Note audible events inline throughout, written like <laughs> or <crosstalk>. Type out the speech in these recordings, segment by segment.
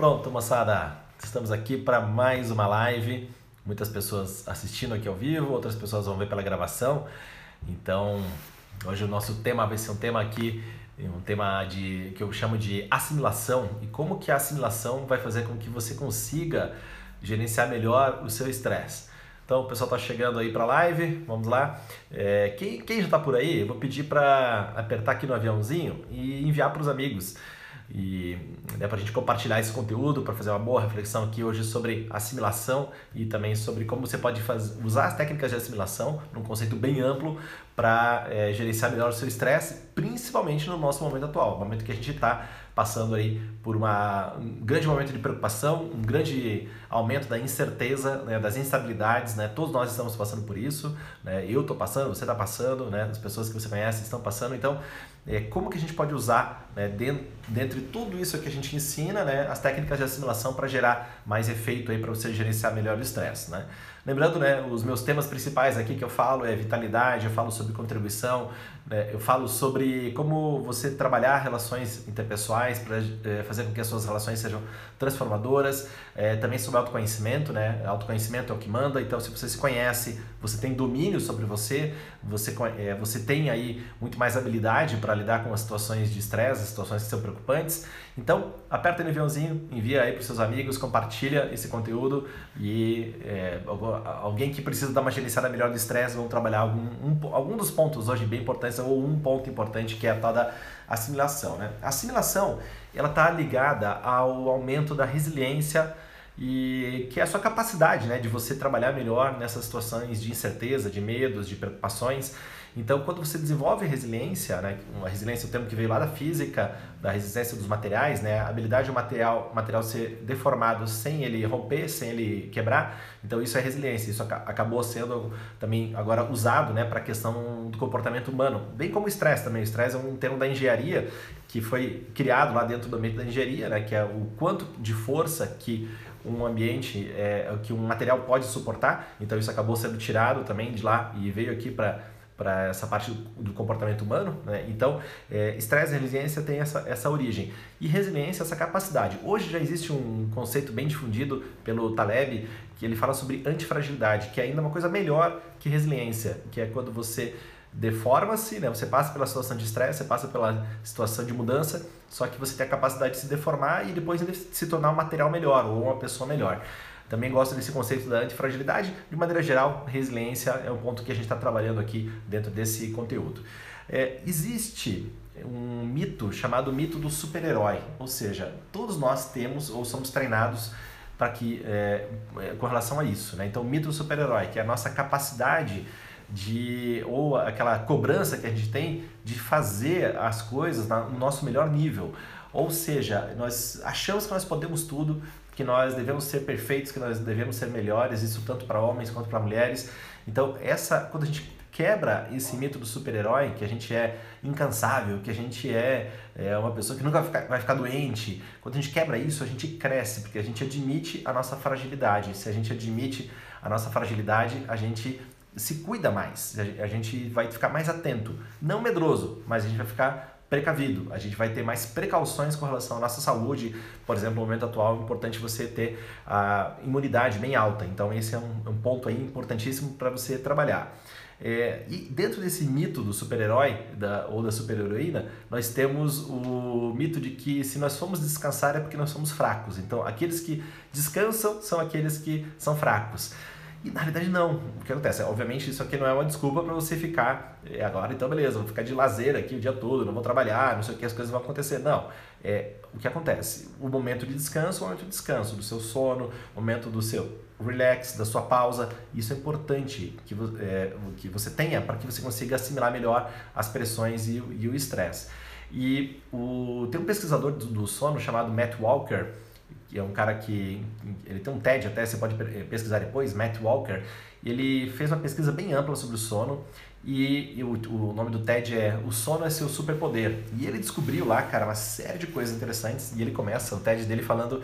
Pronto, moçada, estamos aqui para mais uma live. Muitas pessoas assistindo aqui ao vivo, outras pessoas vão ver pela gravação. Então, hoje o nosso tema vai ser um tema aqui, um tema de que eu chamo de assimilação e como que a assimilação vai fazer com que você consiga gerenciar melhor o seu estresse. Então, o pessoal está chegando aí para a live, vamos lá. É, quem, quem já está por aí, eu vou pedir para apertar aqui no aviãozinho e enviar para os amigos e né, para a gente compartilhar esse conteúdo, para fazer uma boa reflexão aqui hoje sobre assimilação e também sobre como você pode fazer, usar as técnicas de assimilação num conceito bem amplo para é, gerenciar melhor o seu estresse, principalmente no nosso momento atual, momento que a gente está passando aí por uma, um grande momento de preocupação, um grande aumento da incerteza, né, das instabilidades, né? Todos nós estamos passando por isso, né? Eu estou passando, você está passando, né? As pessoas que você conhece estão passando, então é, como que a gente pode usar, né, dentro, dentre tudo isso que a gente ensina, né, as técnicas de assimilação para gerar mais efeito aí para você gerenciar melhor o estresse, né? Lembrando, né, os meus temas principais aqui que eu falo é vitalidade, eu falo sobre contribuição, né, eu falo sobre como você trabalhar relações interpessoais para é, fazer com que as suas relações sejam transformadoras, é, também sobre autoconhecimento, né, autoconhecimento é o que manda, então se você se conhece, você tem domínio sobre você, você, é, você tem aí muito mais habilidade para lidar com as situações de estresse, as situações que são preocupantes, então aperta no aviãozinho, envia aí para seus amigos, compartilha esse conteúdo e alguém que precisa dar uma gerenciada melhor do estresse, vamos trabalhar algum, um, algum dos pontos hoje bem importantes, ou um ponto importante que é a tal da assimilação. Né? A assimilação ela está ligada ao aumento da resiliência e que é a sua capacidade né, de você trabalhar melhor nessas situações de incerteza, de medos, de preocupações. Então, quando você desenvolve resiliência, né, uma resiliência é um termo que veio lá da física, da resistência dos materiais, né, a habilidade do material, material ser deformado sem ele romper, sem ele quebrar, então isso é resiliência. Isso acabou sendo também agora usado né, para a questão do comportamento humano, bem como o estresse também. O estresse é um termo da engenharia que foi criado lá dentro do ambiente da engenharia, né, que é o quanto de força que um ambiente, é, que um material pode suportar. Então isso acabou sendo tirado também de lá e veio aqui para para essa parte do comportamento humano. Né? Então, é, estresse e resiliência tem essa, essa origem. E resiliência, essa capacidade. Hoje já existe um conceito bem difundido pelo Taleb, que ele fala sobre antifragilidade, que é ainda uma coisa melhor que resiliência, que é quando você deforma-se, né? você passa pela situação de estresse, você passa pela situação de mudança, só que você tem a capacidade de se deformar e depois se tornar um material melhor ou uma pessoa melhor. Também gosto desse conceito da antifragilidade. De maneira geral, resiliência é um ponto que a gente está trabalhando aqui dentro desse conteúdo. É, existe um mito chamado mito do super-herói, ou seja, todos nós temos ou somos treinados para que é, é, com relação a isso, né? Então, o mito do super-herói, que é a nossa capacidade de ou aquela cobrança que a gente tem de fazer as coisas no nosso melhor nível. Ou seja, nós achamos que nós podemos tudo, que nós devemos ser perfeitos, que nós devemos ser melhores, isso tanto para homens quanto para mulheres. Então, essa quando a gente quebra esse mito do super-herói, que a gente é incansável, que a gente é, é uma pessoa que nunca vai ficar, vai ficar doente, quando a gente quebra isso, a gente cresce, porque a gente admite a nossa fragilidade. Se a gente admite a nossa fragilidade, a gente se cuida mais, a gente vai ficar mais atento, não medroso, mas a gente vai ficar precavido. A gente vai ter mais precauções com relação à nossa saúde. Por exemplo, no momento atual é importante você ter a imunidade bem alta. Então esse é um, um ponto aí importantíssimo para você trabalhar. É, e dentro desse mito do super-herói ou da super-heroína, nós temos o mito de que se nós formos descansar é porque nós somos fracos. Então, aqueles que descansam são aqueles que são fracos. E na realidade não. O que acontece? Obviamente isso aqui não é uma desculpa para você ficar é, agora, então beleza, vou ficar de lazer aqui o dia todo, não vou trabalhar, não sei o que, as coisas vão acontecer. Não. É, o que acontece? O momento de descanso, o momento de descanso, do seu sono, o momento do seu relax, da sua pausa. Isso é importante que, é, que você tenha para que você consiga assimilar melhor as pressões e, e o estresse. E o, tem um pesquisador do, do sono chamado Matt Walker, que é um cara que ele tem um TED até, você pode pesquisar depois, Matt Walker, e ele fez uma pesquisa bem ampla sobre o sono e, e o, o, nome do TED é O Sono é Seu Superpoder. E ele descobriu lá, cara, uma série de coisas interessantes e ele começa o TED dele falando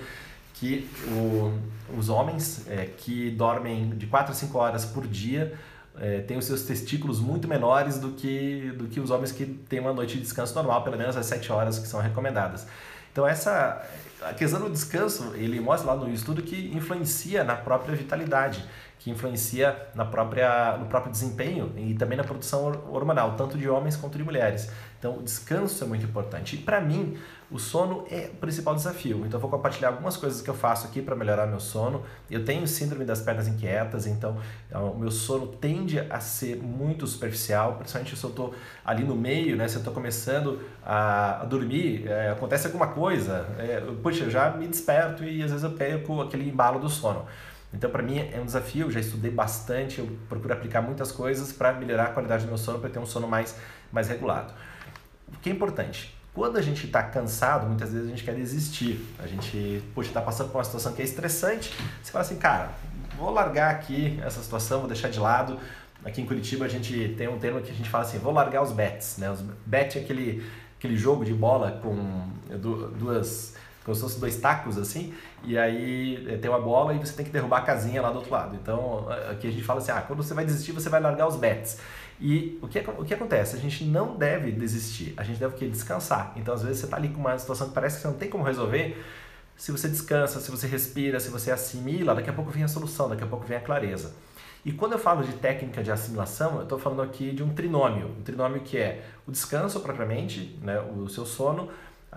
que o, os homens é, que dormem de 4 a 5 horas por dia é, têm os seus testículos muito menores do que, do que os homens que têm uma noite de descanso normal, pelo menos as 7 horas que são recomendadas. Então essa a questão do descanso, ele mostra lá no estudo que influencia na própria vitalidade, que influencia na própria, no próprio desempenho e também na produção hormonal, tanto de homens quanto de mulheres. Então, o descanso é muito importante. E para mim, o sono é o principal desafio. Então, eu vou compartilhar algumas coisas que eu faço aqui para melhorar meu sono. Eu tenho síndrome das pernas inquietas, então é, o meu sono tende a ser muito superficial, principalmente se eu estou ali no meio, né? Se eu estou começando a, dormir, é, acontece alguma coisa, é, puxa, eu já me desperto e às vezes eu perco aquele embalo do sono. Então, para mim é um desafio, eu já estudei bastante, eu procuro aplicar muitas coisas para melhorar a qualidade do meu sono, para ter um sono mais, mais regulado. O que é importante? Quando a gente está cansado, muitas vezes a gente quer desistir. A gente, poxa, está passando por uma situação que é estressante. Você fala assim, cara, vou largar aqui essa situação, vou deixar de lado. Aqui em Curitiba a gente tem um termo que a gente fala assim, vou largar os bets. Né? Os bet é aquele, aquele jogo de bola com duas como se fossem dois tacos assim, e aí eh, tem uma bola e você tem que derrubar a casinha lá do outro lado. Então aqui a gente fala assim, ah, quando você vai desistir, você vai largar os bets. E o que, o que acontece? A gente não deve desistir, a gente deve o quê? descansar. Então, às vezes, você está ali com uma situação que parece que você não tem como resolver. Se você descansa, se você respira, se você assimila, daqui a pouco vem a solução, daqui a pouco vem a clareza. E quando eu falo de técnica de assimilação, eu estou falando aqui de um trinômio. Um trinômio que é o descanso propriamente, né, o seu sono,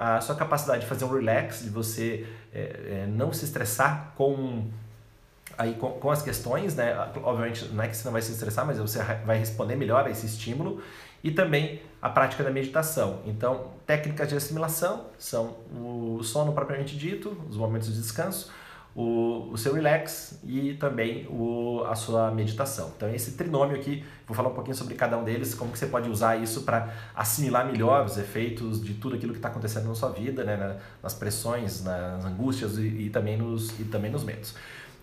a sua capacidade de fazer um relax, de você é, é, não se estressar com aí com, com, as questões, né? Obviamente não é que você não vai se estressar, mas você vai responder melhor a esse estímulo e também a prática da meditação. Então, técnicas de assimilação são o sono propriamente dito, os momentos de descanso, o, o seu relax e também o, a sua meditação. Então, esse trinômio aqui, vou falar um pouquinho sobre cada um deles, como que você pode usar isso para assimilar melhor os efeitos de tudo aquilo que está acontecendo na sua vida, né? nas pressões, nas angústias e, e, também, nos, e também nos medos.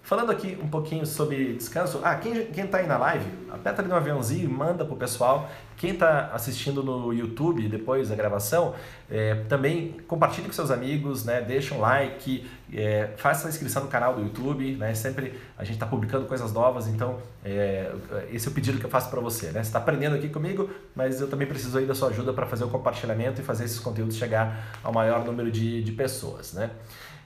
Falando aqui um pouquinho sobre descanso, ah, quem está aí na live, aperta ali no aviãozinho e manda para o pessoal. Quem está assistindo no YouTube depois da gravação, é, também compartilhe com seus amigos, né? deixa um like, é, faça a inscrição no canal do YouTube, né? sempre a gente está publicando coisas novas, então é, esse é o pedido que eu faço para você. Né? Você está aprendendo aqui comigo, mas eu também preciso aí da sua ajuda para fazer o compartilhamento e fazer esses conteúdos chegar ao maior número de, de pessoas. Né?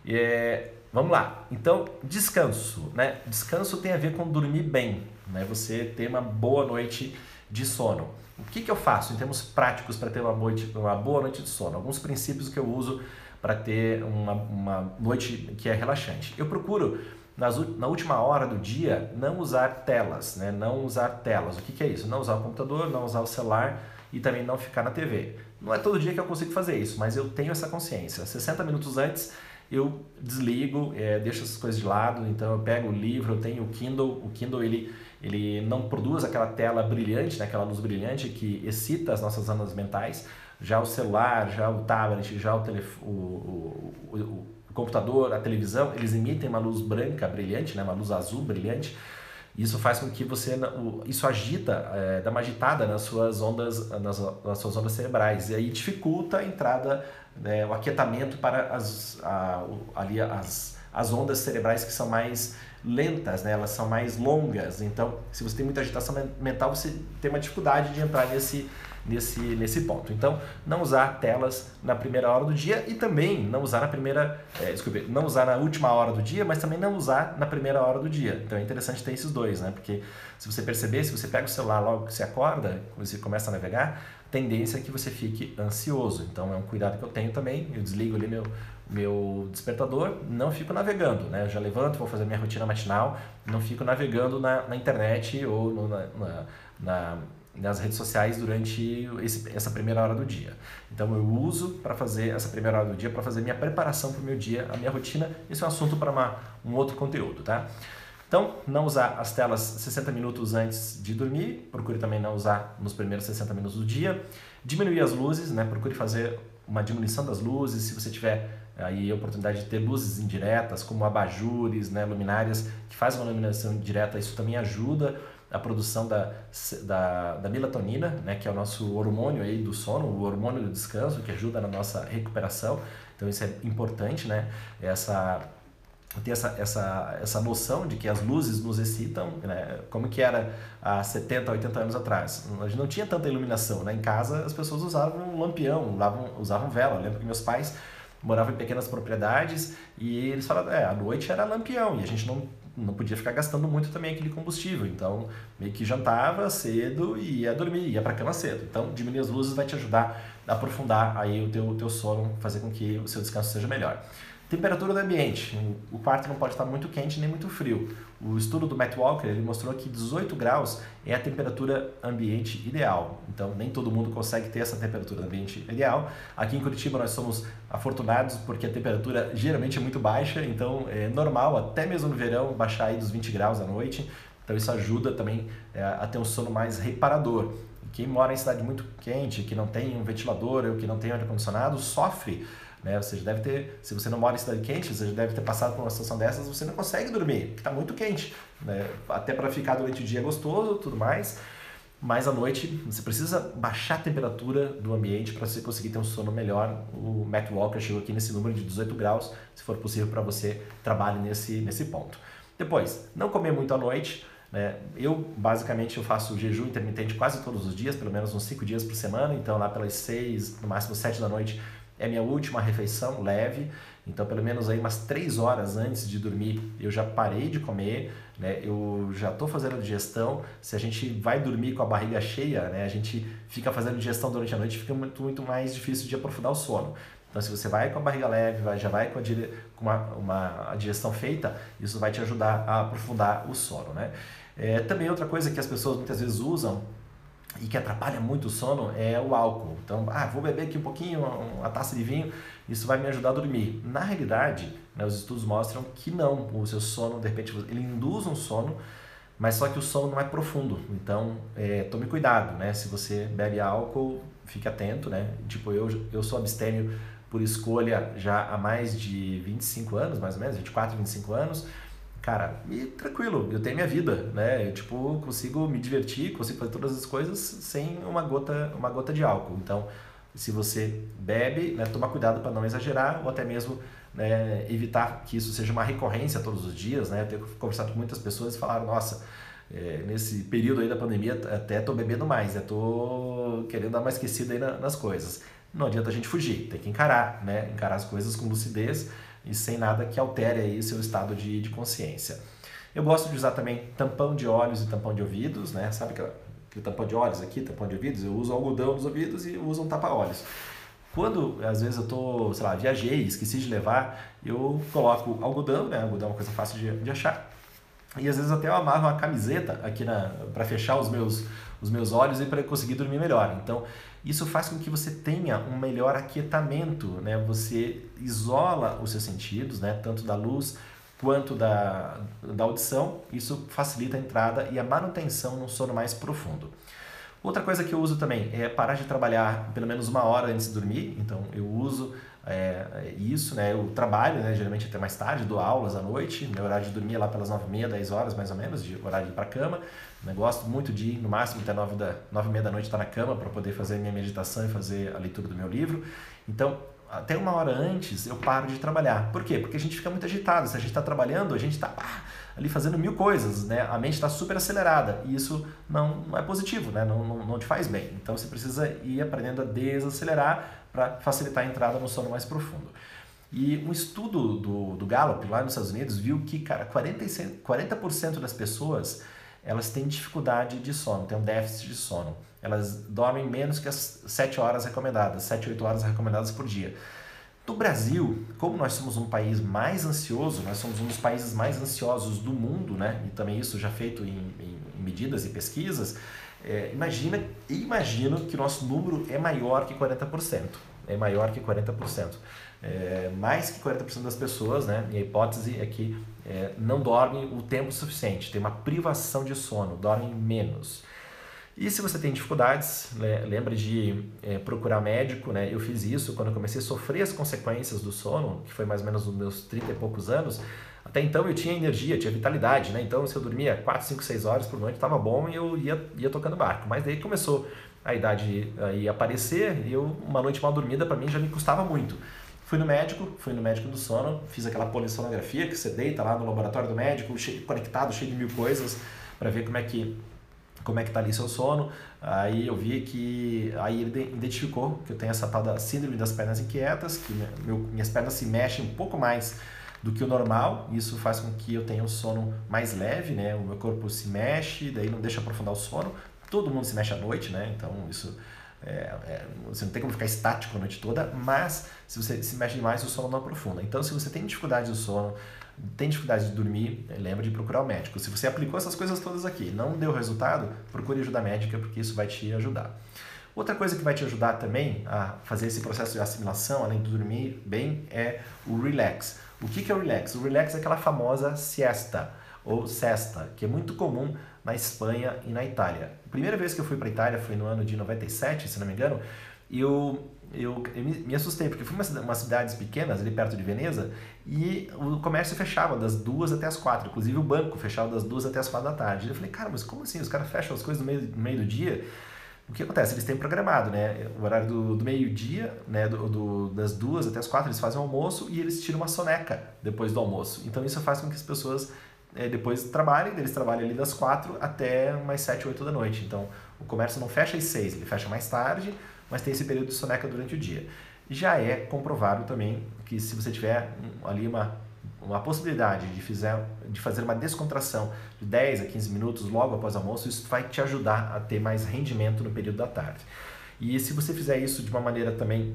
É, Vamos lá. Então, descanso, né? Descanso tem a ver com dormir bem, né? Você ter uma boa noite de sono. O que, que eu faço em termos práticos para ter uma, noite, uma boa noite de sono? Alguns princípios que eu uso para ter uma, uma noite que é relaxante. Eu procuro, nas, na última hora do dia, não usar telas, né? Não usar telas. O que, que é isso? Não usar o computador, não usar o celular e também não ficar na TV. Não é todo dia que eu consigo fazer isso, mas eu tenho essa consciência. 60 minutos antes eu desligo, é, deixo essas coisas de lado, então eu pego o livro, eu tenho o Kindle, o Kindle ele, ele não produz aquela tela brilhante, né, aquela luz brilhante que excita as nossas zonas mentais, já o celular, já o tablet, já o, telef o, o, o, o computador, a televisão, eles emitem uma luz branca brilhante, né, uma luz azul brilhante, isso faz com que você isso agita é, dá uma agitada nas suas ondas nas, nas suas ondas cerebrais. E aí dificulta a entrada né, o aquietamento para as, a, ali as, as ondas cerebrais que são mais lentas, né? elas são mais longas. Então, se você tem muita agitação mental, você tem uma dificuldade de entrar nesse, nesse, nesse ponto. Então, não usar telas na primeira hora do dia e também não usar na primeira, é, desculpe, não usar na última hora do dia, mas também não usar na primeira hora do dia. Então, é interessante ter esses dois, né? Porque se você perceber, se você pega o celular logo que você acorda, você começa a navegar, tendência é que você fique ansioso. Então é um cuidado que eu tenho também. Eu desligo ali meu, meu despertador, não fico navegando, né? Eu já levanto, vou fazer minha rotina matinal, não fico navegando na, na internet ou no, na, na, nas redes sociais durante esse, essa primeira hora do dia. Então eu uso para fazer essa primeira hora do dia para fazer minha preparação para o meu dia, a minha rotina. Isso é um assunto para um outro conteúdo, tá? Então, não usar as telas 60 minutos antes de dormir, procure também não usar nos primeiros 60 minutos do dia. Diminuir as luzes, né? procure fazer uma diminuição das luzes, se você tiver aí a oportunidade de ter luzes indiretas, como abajures, né, luminárias, que fazem uma iluminação direta, isso também ajuda a produção da, da, da, melatonina, né, que é o nosso hormônio aí do sono, o hormônio do descanso, que ajuda na nossa recuperação. Então isso é importante, né? Essa ter essa, essa, essa noção de que as luzes nos excitam, né? como que era há 70, 80 anos atrás. A gente não tinha tanta iluminação, né? em casa as pessoas usavam lampião, usavam, usavam vela. Eu lembro que meus pais moravam em pequenas propriedades e eles falaram, é, a noite era lampião e a gente não, não podia ficar gastando muito também aquele combustível. Então, meio que jantava cedo e ia dormir, ia para cama cedo. Então, diminuir as luzes vai te ajudar a aprofundar aí o teu, teu sono, fazer com que o seu descanso seja melhor. Temperatura do ambiente. O quarto não pode estar muito quente nem muito frio. O estudo do Matt Walker ele mostrou que 18 graus é a temperatura ambiente ideal. Então, nem todo mundo consegue ter essa temperatura ambiente ideal. Aqui em Curitiba nós somos afortunados porque a temperatura geralmente é muito baixa, então é normal, até mesmo no verão, baixar aí dos 20 graus à noite. Então, isso ajuda também é, a ter um sono mais reparador. Quem mora em cidade muito quente, que não tem um ventilador ou que não tem ar-condicionado, sofre né? Você deve ter, se você não mora em cidade quente, você deve ter passado por uma situação dessas, você não consegue dormir, porque está muito quente. Né? Até para ficar durante o dia é gostoso tudo mais, mas à noite você precisa baixar a temperatura do ambiente para você conseguir ter um sono melhor. O Matt Walker chegou aqui nesse número de 18 graus, se for possível para você, trabalhe nesse, nesse ponto. Depois, não comer muito à noite. Né? Eu, basicamente, eu faço jejum intermitente quase todos os dias, pelo menos uns 5 dias por semana, então lá pelas 6, no máximo 7 da noite, é minha última refeição leve, então pelo menos aí umas três horas antes de dormir eu já parei de comer, né? Eu já estou fazendo a digestão. Se a gente vai dormir com a barriga cheia, né? A gente fica fazendo digestão durante a noite, fica muito, muito mais difícil de aprofundar o sono. Então, se você vai com a barriga leve, vai, já vai com, a, com uma, uma digestão feita, isso vai te ajudar a aprofundar o sono, né? É, também outra coisa que as pessoas muitas vezes usam e que atrapalha muito o sono é o álcool. Então, ah, vou beber aqui um pouquinho, uma taça de vinho, isso vai me ajudar a dormir. Na realidade, né, os estudos mostram que não. O seu sono, de repente, ele induz um sono, mas só que o sono não é profundo. Então, é, tome cuidado, né? Se você bebe álcool, fique atento, né? Tipo, eu, eu sou abstêmio por escolha já há mais de 25 anos, mais ou menos, 24, 25 anos cara, e tranquilo, eu tenho minha vida, né? Eu, tipo, consigo me divertir, consigo fazer todas as coisas sem uma gota, uma gota de álcool. Então, se você bebe, né, toma cuidado para não exagerar ou até mesmo né, evitar que isso seja uma recorrência todos os dias, né? Eu tenho conversado com muitas pessoas e falaram, nossa, é, nesse período aí da pandemia até tô bebendo mais, né? Tô querendo dar uma esquecida aí na, nas coisas. Não adianta a gente fugir, tem que encarar, né? Encarar as coisas com lucidez e sem nada que altere aí seu estado de, de consciência. Eu gosto de usar também tampão de olhos e tampão de ouvidos, né? Sabe aquele, aquele tampão de olhos aqui, tampão de ouvidos? Eu uso algodão nos ouvidos e uso um tapa-olhos. Quando, às vezes, eu tô, sei lá, viajei, esqueci de levar, eu coloco algodão, né? Algodão é uma coisa fácil de, de achar. E às vezes até eu amarro uma camiseta aqui para fechar os meus, os meus olhos e para conseguir dormir melhor. Então, isso faz com que você tenha um melhor aquietamento, né? Você isola os seus sentidos, né? Tanto da luz quanto da, da audição. Isso facilita a entrada e a manutenção num sono mais profundo. Outra coisa que eu uso também é parar de trabalhar pelo menos uma hora antes de dormir. Então, eu uso isso, né? Eu trabalho, né? Geralmente até mais tarde, dou aulas à noite. Meu horário de dormir é lá pelas 9 e meia, 10 horas mais ou menos, de horário de ir para cama. Né? Gosto muito de no máximo, até 9, da, 9 e meia da noite estar na cama para poder fazer minha meditação e fazer a leitura do meu livro. Então, até uma hora antes eu paro de trabalhar. Por quê? Porque a gente fica muito agitado. Se a gente está trabalhando, a gente está ah, ali fazendo mil coisas, né? A mente está super acelerada e isso não, não é positivo, né? Não, não, não te faz bem. Então você precisa ir aprendendo a desacelerar para facilitar a entrada no sono mais profundo. E um estudo do, do Gallup lá nos Estados Unidos viu que, cara, 40%, 40 das pessoas elas têm dificuldade de sono, têm um déficit de sono. Elas dormem menos que as 7 horas recomendadas, 7, 8 horas recomendadas por dia. No Brasil, como nós somos um país mais ansioso, nós somos um dos países mais ansiosos do mundo, né? E também isso já feito em, em, medidas e pesquisas, é, imagina, imagino que nosso número é maior que 40%. É maior que 40%. É, mais que 40% das pessoas, né, minha hipótese é que é, não dormem o tempo suficiente, tem uma privação de sono, dormem menos. E se você tem dificuldades, lembre de é, procurar médico. Né? Eu fiz isso quando eu comecei a sofrer as consequências do sono, que foi mais ou menos nos meus 30 e poucos anos. Até então eu tinha energia, tinha vitalidade, né? Então se eu dormia 4, 5, 6 horas por noite estava bom e eu ia, ia tocando barco. Mas daí começou a idade aí aparecer e eu, uma noite mal dormida para mim já me custava muito. Fui no médico, fui no médico do sono, fiz aquela polissonografia que você deita lá no laboratório do médico, cheio, conectado, cheio de mil coisas, para ver como é que como é que tá ali seu sono. Aí eu vi que aí ele identificou que eu tenho essa tal da síndrome das pernas inquietas, que meu, minhas pernas se mexem um pouco mais do que o normal. Isso faz com que eu tenha um sono mais leve, né? O meu corpo se mexe, daí não deixa aprofundar o sono. Todo mundo se mexe à noite, né? Então isso é, é, você não tem como ficar estático a noite toda, mas se você se mexe demais, o sono não aprofunda. Então, se você tem dificuldade do sono, tem dificuldade de dormir, lembra de procurar o médico. Se você aplicou essas coisas todas aqui não deu resultado, procure ajuda médica, porque isso vai te ajudar. Outra coisa que vai te ajudar também a fazer esse processo de assimilação, além de dormir bem, é o relax. O que é o relax? O relax é aquela famosa siesta ou cesta, que é muito comum na Espanha e na Itália. A primeira vez que eu fui para a Itália foi no ano de 97, se não me engano, e eu, eu, eu me, assustei, porque fui uma umas cidades pequenas, ali perto de Veneza, e o comércio fechava das duas até as quatro, inclusive o banco fechava das duas até as quatro da tarde. Eu falei, cara, mas como assim? Os caras fecham as coisas no meio, no meio do dia? O que acontece? Eles têm programado, né? O horário do, do meio-dia, né? Do, do, das duas até as quatro, eles fazem o almoço e eles tiram uma soneca depois do almoço. Então isso faz com que as pessoas é, depois trabalhem, eles trabalham ali das quatro até umas sete, oito da noite. Então o comércio não fecha às seis, ele fecha mais tarde, mas tem esse período de soneca durante o dia. Já é comprovado também que se você tiver ali uma, uma possibilidade de, fizer, de fazer uma descontração de 10 a 15 minutos logo após o almoço, isso vai te ajudar a ter mais rendimento no período da tarde. E se você fizer isso de uma maneira também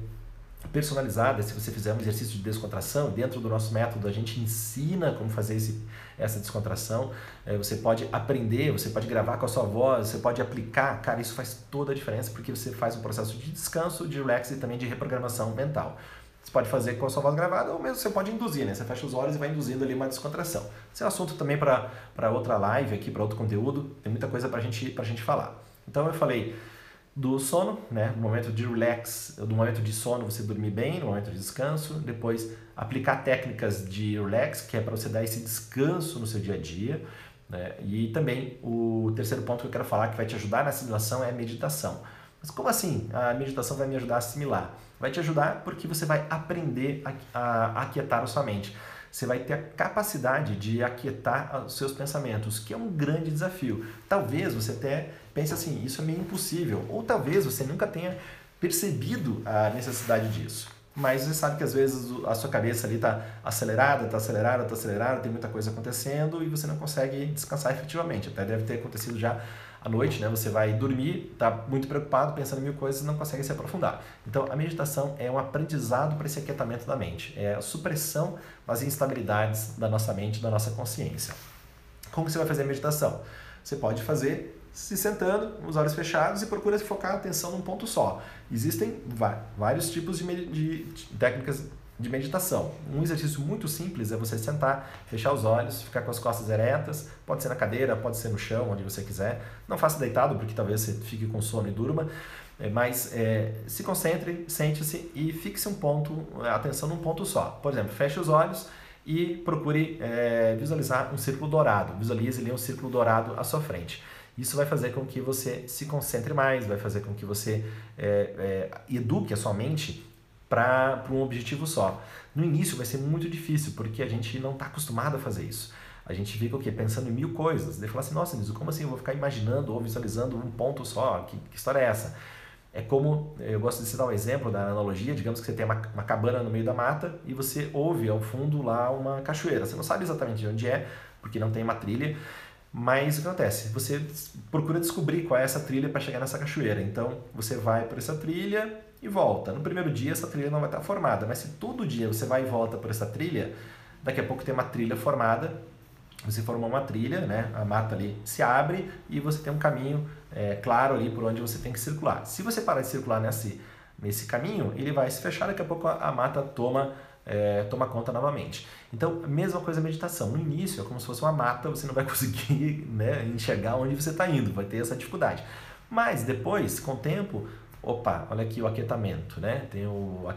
personalizada, se você fizer um exercício de descontração, dentro do nosso método a gente ensina como fazer esse, essa descontração. É, você pode aprender, você pode gravar com a sua voz, você pode aplicar. Cara, isso faz toda a diferença porque você faz um processo de descanso, de relax e também de reprogramação mental. Você pode fazer com a sua voz gravada ou mesmo você pode induzir, né? Você fecha os olhos e vai induzindo ali uma descontração. Esse é um assunto também para outra live aqui, para outro conteúdo. Tem muita coisa para gente, a gente falar. Então eu falei do sono, né? No momento de relax, do momento de sono você dormir bem, no momento de descanso, depois aplicar técnicas de relax, que é para você dar esse descanso no seu dia a dia, né? E também o terceiro ponto que eu quero falar que vai te ajudar na assimilação é a meditação. Mas como assim? A meditação vai me ajudar a assimilar? Vai te ajudar porque você vai aprender a, a aquietar a sua mente você vai ter a capacidade de aquietar os seus pensamentos, que é um grande desafio. Talvez você até pense assim, isso é meio impossível, ou talvez você nunca tenha percebido a necessidade disso. Mas você sabe que às vezes a sua cabeça ali está acelerada, está acelerada, está acelerada, tem muita coisa acontecendo e você não consegue descansar efetivamente. Até deve ter acontecido já à noite, né? Você vai dormir, está muito preocupado, pensando em mil coisas e não consegue se aprofundar. Então, a meditação é um aprendizado para esse aquietamento da mente, é a supressão das instabilidades da nossa mente, da nossa consciência. Como você vai fazer a meditação? Você pode fazer se sentando, os olhos fechados e procura focar a atenção num ponto só. Existem vários tipos de, de técnicas de meditação. Um exercício muito simples é você sentar, fechar os olhos, ficar com as costas eretas, pode ser na cadeira, pode ser no chão, onde você quiser. Não faça deitado, porque talvez você fique com sono e durma, é, mas é, se concentre, sente-se e fixe um ponto, atenção num ponto só. Por exemplo, feche os olhos e procure é, visualizar um círculo dourado. Visualize ali um círculo dourado à sua frente. Isso vai fazer com que você se concentre mais, vai fazer com que você é, é, eduque a sua mente para um objetivo só. No início vai ser muito difícil, porque a gente não está acostumado a fazer isso. A gente fica o quê? Pensando em mil coisas. Daí fala assim, nossa, Niso, como assim eu vou ficar imaginando ou visualizando um ponto só? Que, que história é essa? É como, eu gosto de citar um exemplo da analogia, digamos que você tem uma, uma cabana no meio da mata e você ouve ao fundo lá uma cachoeira. Você não sabe exatamente de onde é, porque não tem uma trilha, mas o que acontece? Você procura descobrir qual é essa trilha para chegar nessa cachoeira. Então, você vai por essa trilha e volta. No primeiro dia essa trilha não vai estar formada, mas se todo dia você vai e volta por essa trilha, daqui a pouco tem uma trilha formada, você formou uma trilha, né? a mata ali se abre e você tem um caminho é, claro ali por onde você tem que circular. Se você parar de circular nesse, nesse caminho, ele vai se fechar, daqui a pouco a, a mata toma é, toma conta novamente. Então, mesma coisa a meditação. No início é como se fosse uma mata, você não vai <laughs> conseguir né, enxergar onde você está indo, vai ter essa dificuldade. Mas depois, com o tempo, opa, olha aqui o aquietamento, né? Tem o,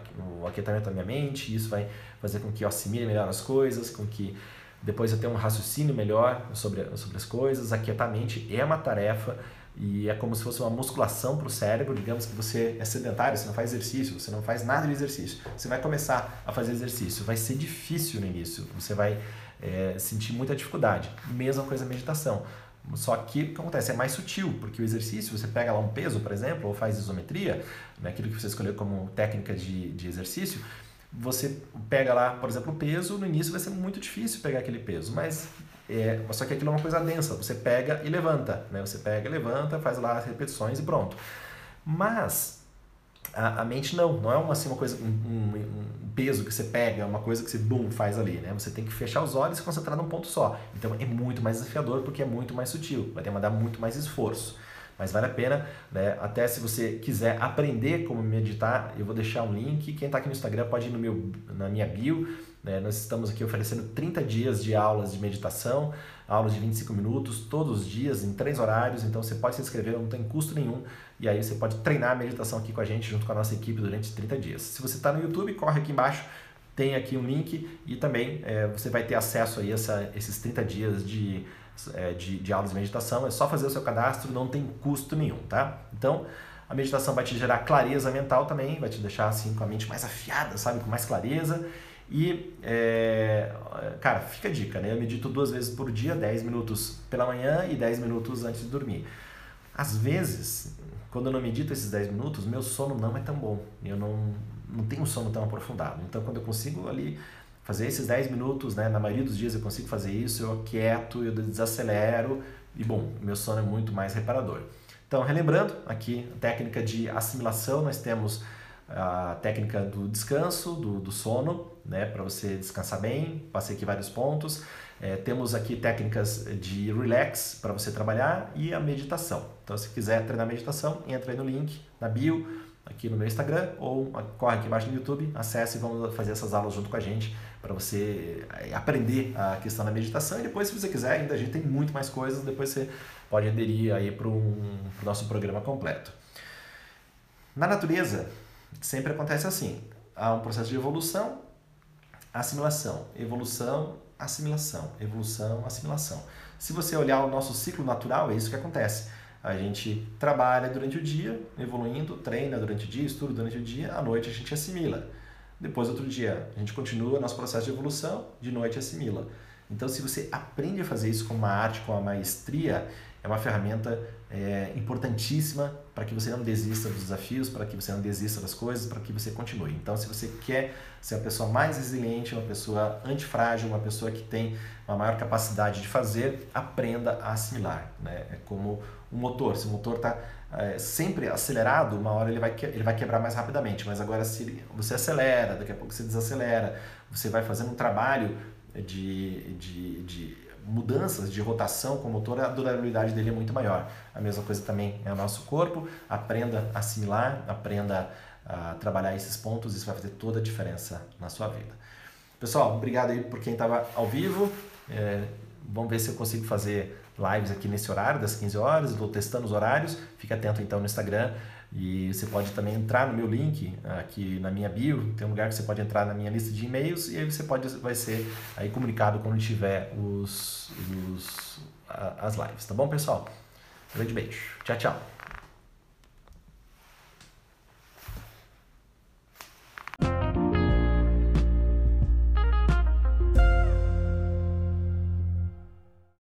o aquietamento da minha mente, isso vai fazer com que eu assimile melhor as coisas, com que depois eu tenha um raciocínio melhor sobre, sobre as coisas. Aquietar é uma tarefa e é como se fosse uma musculação para o cérebro. Digamos que você é sedentário, você não faz exercício, você não faz nada de exercício. Você vai começar a fazer exercício, vai ser difícil no início, você vai é, sentir muita dificuldade. Mesma coisa a meditação Só que o que acontece? É mais sutil, porque o exercício, você pega lá um peso, por exemplo, ou faz isometria, né, aquilo que você escolheu como técnica de, de exercício, você pega lá, por exemplo, o peso, no início vai ser muito difícil pegar aquele peso, mas é, só que aquilo é uma coisa densa, você pega e levanta, né? Você pega e levanta, faz lá as repetições e pronto. Mas a, a mente não, não é uma, assim, uma coisa, um, um, um, peso que você pega, é uma coisa que você boom, faz ali, né? Você tem que fechar os olhos e se concentrar num ponto só. Então é muito mais desafiador porque é muito mais sutil, vai demandar muito mais esforço. Mas vale a pena, né? Até se você quiser aprender como meditar, eu vou deixar um link. Quem está aqui no Instagram pode ir no meu, na minha bio. Né? Nós estamos aqui oferecendo 30 dias de aulas de meditação, aulas de 25 minutos, todos os dias, em três horários. Então você pode se inscrever, não tem custo nenhum. E aí você pode treinar a meditação aqui com a gente, junto com a nossa equipe, durante 30 dias. Se você está no YouTube, corre aqui embaixo tem aqui um link e também é, você vai ter acesso aí a essa, esses 30 dias de é, de, de aulas de meditação, é só fazer o seu cadastro, não tem custo nenhum, tá? Então, a meditação vai te gerar clareza mental também, vai te deixar assim com a mente mais afiada, sabe, com mais clareza. E, é, cara, fica a dica, né? Eu medito duas vezes por dia, 10 minutos pela manhã e 10 minutos antes de dormir. Às vezes, quando eu não medito esses 10 minutos, meu sono não é tão bom. Eu não, não tenho um sono tão aprofundado. Então, quando eu consigo ali fazer esses 10 minutos, né? Na maioria dos dias eu consigo fazer isso, eu quieto, eu desacelero e bom, meu sono é muito mais reparador. Então, relembrando aqui a técnica de assimilação, nós temos a técnica do descanso, do, do sono, né, para você descansar bem, passei aqui vários pontos. É, temos aqui técnicas de relax para você trabalhar e a meditação. Então, se quiser treinar meditação, entra aí no link na bio, aqui no meu Instagram, ou corre aqui embaixo no YouTube, acesse e vamos fazer essas aulas junto com a gente para você eh, aprender a questão da meditação e depois, se você quiser, ainda a gente tem muito mais coisas, depois você pode aderir aí para o nosso programa completo. Na natureza, sempre acontece assim, há um processo de evolução, assimilação, evolução, assimilação, evolução, assimilação. Se você olhar o nosso ciclo natural, é isso que acontece. A gente trabalha durante o dia, evoluindo, treina durante o dia, estuda durante o dia, à noite a gente assimila. Depois, outro dia, a gente continua nosso processo de evolução, de noite assimila. Então, se você aprende a fazer isso com uma arte, com uma maestria, é uma ferramenta é, importantíssima para que você não desista dos desafios, para que você não desista das coisas, para que você continue. Então, se você quer ser uma pessoa mais resiliente, uma pessoa antifrágil, uma pessoa que tem uma maior capacidade de fazer, aprenda a assimilar. Né? É como um motor. Se o motor está é, sempre acelerado, uma hora ele vai, ele vai quebrar mais rapidamente. Mas agora, se você acelera, daqui a pouco você desacelera, você vai fazendo um trabalho de, de, de mudanças de rotação com o motor, a durabilidade dele é muito maior. A mesma coisa também é o nosso corpo. Aprenda a assimilar, aprenda a trabalhar esses pontos, isso vai fazer toda a diferença na sua vida. Pessoal, obrigado aí por quem estava ao vivo. É, vamos ver se eu consigo fazer lives aqui nesse horário, das 15 horas, estou testando os horários, fica atento então no Instagram e você pode também entrar no meu link aqui na minha bio, tem um lugar que você pode entrar na minha lista de e-mails e aí você pode vai ser aí comunicado quando tiver os, os as lives, tá bom pessoal? Grande beijo, tchau, tchau.